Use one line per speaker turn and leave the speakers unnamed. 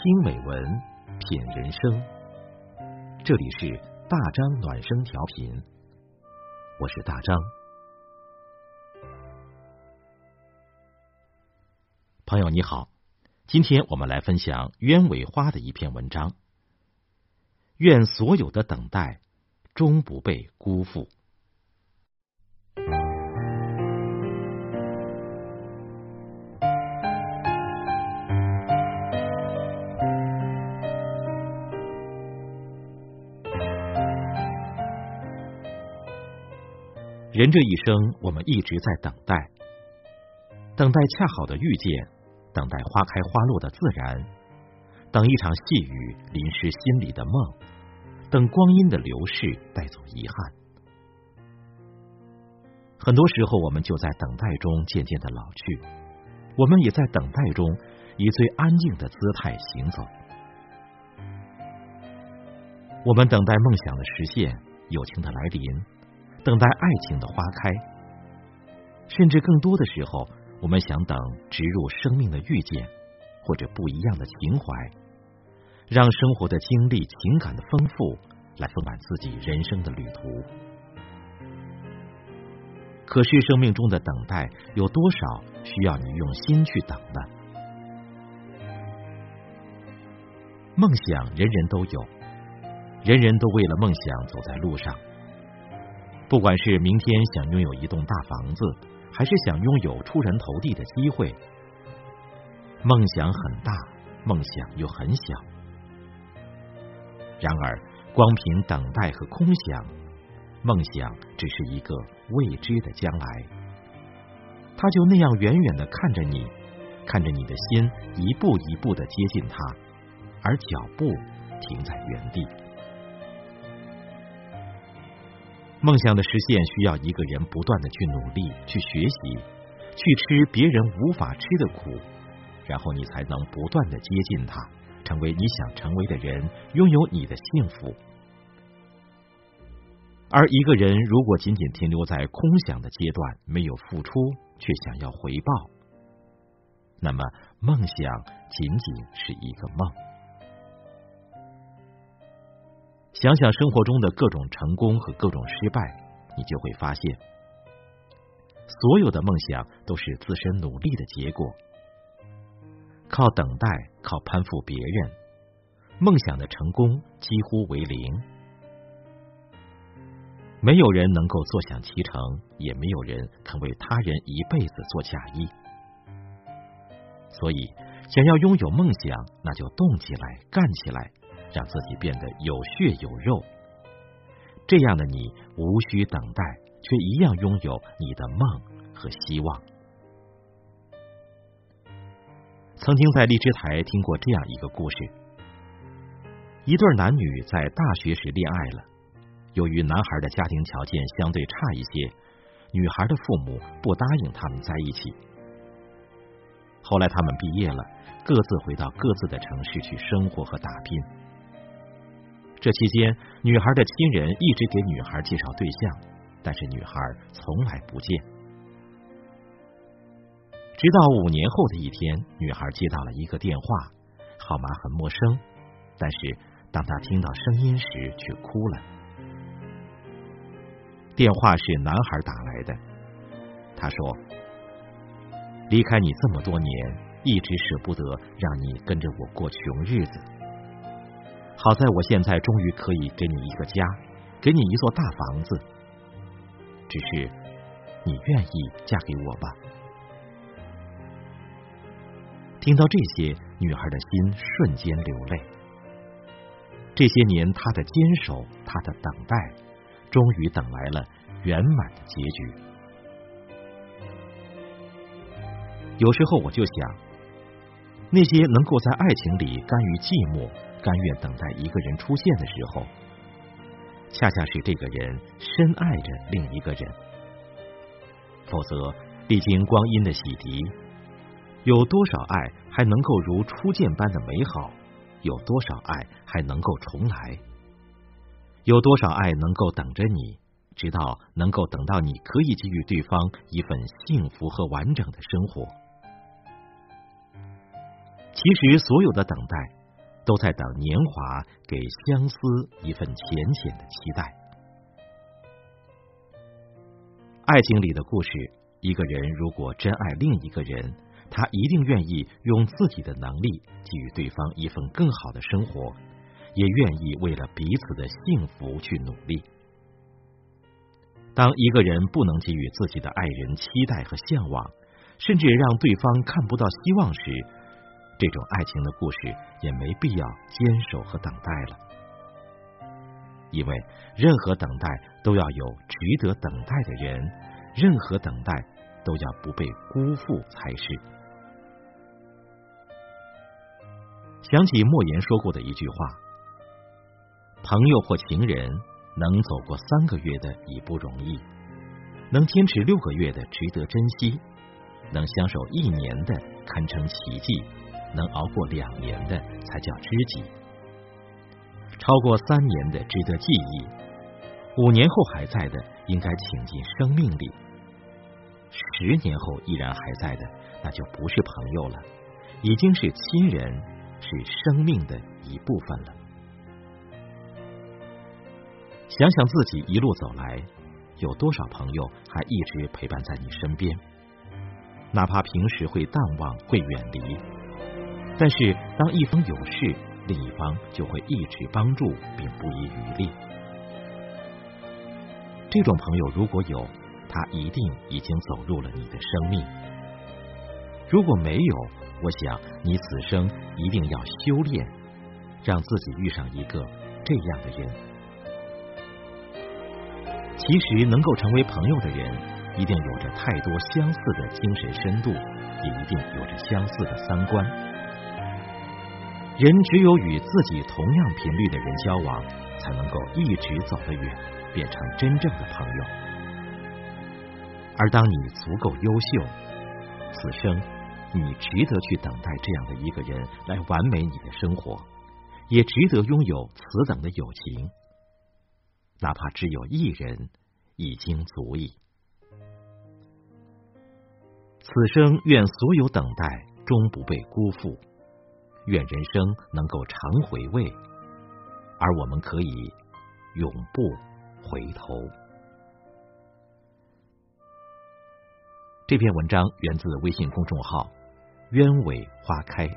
听美文，品人生。这里是大张暖声调频，我是大张。朋友你好，今天我们来分享鸢尾花的一篇文章。愿所有的等待，终不被辜负。人这一生，我们一直在等待，等待恰好的遇见，等待花开花落的自然，等一场细雨淋湿心里的梦，等光阴的流逝带走遗憾。很多时候，我们就在等待中渐渐的老去，我们也在等待中以最安静的姿态行走。我们等待梦想的实现，友情的来临。等待爱情的花开，甚至更多的时候，我们想等植入生命的遇见，或者不一样的情怀，让生活的经历、情感的丰富来丰满自己人生的旅途。可是，生命中的等待有多少需要你用心去等呢？梦想人人都有，人人都为了梦想走在路上。不管是明天想拥有一栋大房子，还是想拥有出人头地的机会，梦想很大，梦想又很小。然而，光凭等待和空想，梦想只是一个未知的将来。他就那样远远的看着你，看着你的心一步一步的接近他，而脚步停在原地。梦想的实现需要一个人不断的去努力、去学习、去吃别人无法吃的苦，然后你才能不断的接近他，成为你想成为的人，拥有你的幸福。而一个人如果仅仅停留在空想的阶段，没有付出却想要回报，那么梦想仅仅是一个梦。想想生活中的各种成功和各种失败，你就会发现，所有的梦想都是自身努力的结果。靠等待，靠攀附别人，梦想的成功几乎为零。没有人能够坐享其成，也没有人肯为他人一辈子做嫁衣。所以，想要拥有梦想，那就动起来，干起来。让自己变得有血有肉，这样的你无需等待，却一样拥有你的梦和希望。曾经在荔枝台听过这样一个故事：一对男女在大学时恋爱了，由于男孩的家庭条件相对差一些，女孩的父母不答应他们在一起。后来他们毕业了，各自回到各自的城市去生活和打拼。这期间，女孩的亲人一直给女孩介绍对象，但是女孩从来不见。直到五年后的一天，女孩接到了一个电话，号码很陌生，但是当她听到声音时，却哭了。电话是男孩打来的，他说：“离开你这么多年，一直舍不得让你跟着我过穷日子。”好在我现在终于可以给你一个家，给你一座大房子。只是你愿意嫁给我吧？听到这些，女孩的心瞬间流泪。这些年，她的坚守，她的等待，终于等来了圆满的结局。有时候我就想，那些能够在爱情里甘于寂寞。甘愿等待一个人出现的时候，恰恰是这个人深爱着另一个人。否则，历经光阴的洗涤，有多少爱还能够如初见般的美好？有多少爱还能够重来？有多少爱能够等着你，直到能够等到你可以给予对方一份幸福和完整的生活？其实，所有的等待。都在等年华给相思一份浅浅的期待。爱情里的故事，一个人如果真爱另一个人，他一定愿意用自己的能力给予对方一份更好的生活，也愿意为了彼此的幸福去努力。当一个人不能给予自己的爱人期待和向往，甚至让对方看不到希望时，这种爱情的故事也没必要坚守和等待了。因为任何等待都要有值得等待的人，任何等待都要不被辜负才是。想起莫言说过的一句话：“朋友或情人。”能走过三个月的已不容易，能坚持六个月的值得珍惜，能相守一年的堪称奇迹，能熬过两年的才叫知己，超过三年的值得记忆，五年后还在的应该请进生命里，十年后依然还在的那就不是朋友了，已经是亲人，是生命的一部分了。想想自己一路走来，有多少朋友还一直陪伴在你身边？哪怕平时会淡忘、会远离，但是当一方有事，另一方就会一直帮助，并不遗余力。这种朋友如果有，他一定已经走入了你的生命；如果没有，我想你此生一定要修炼，让自己遇上一个这样的人。其实，能够成为朋友的人，一定有着太多相似的精神深度，也一定有着相似的三观。人只有与自己同样频率的人交往，才能够一直走得远，变成真正的朋友。而当你足够优秀，此生你值得去等待这样的一个人来完美你的生活，也值得拥有此等的友情。哪怕只有一人，已经足矣。此生愿所有等待终不被辜负，愿人生能够常回味，而我们可以永不回头。这篇文章源自微信公众号“鸢尾花开”。